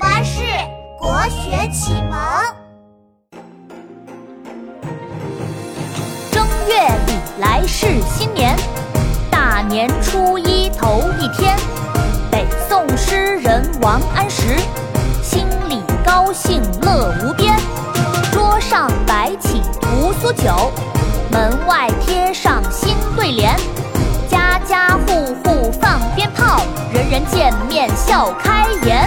巴士国学启蒙。正月里来是新年，大年初一头一天。北宋诗人王安石，心里高兴乐无边。桌上摆起屠苏酒，门外贴上新对联。家家户户放鞭炮，人人见面笑开颜。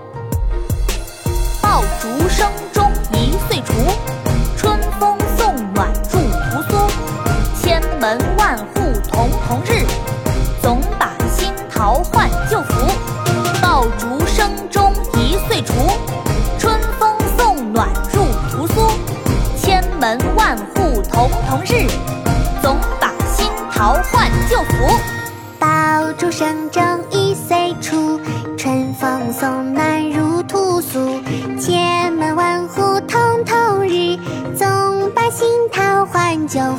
竹声中一岁除，春风送暖入屠苏。千门万户曈曈日，总把新桃换旧符。爆竹声中一岁除，春风送暖入屠苏。千门万户曈曈日，总把新桃换旧符。爆竹声中一岁除，春风送暖万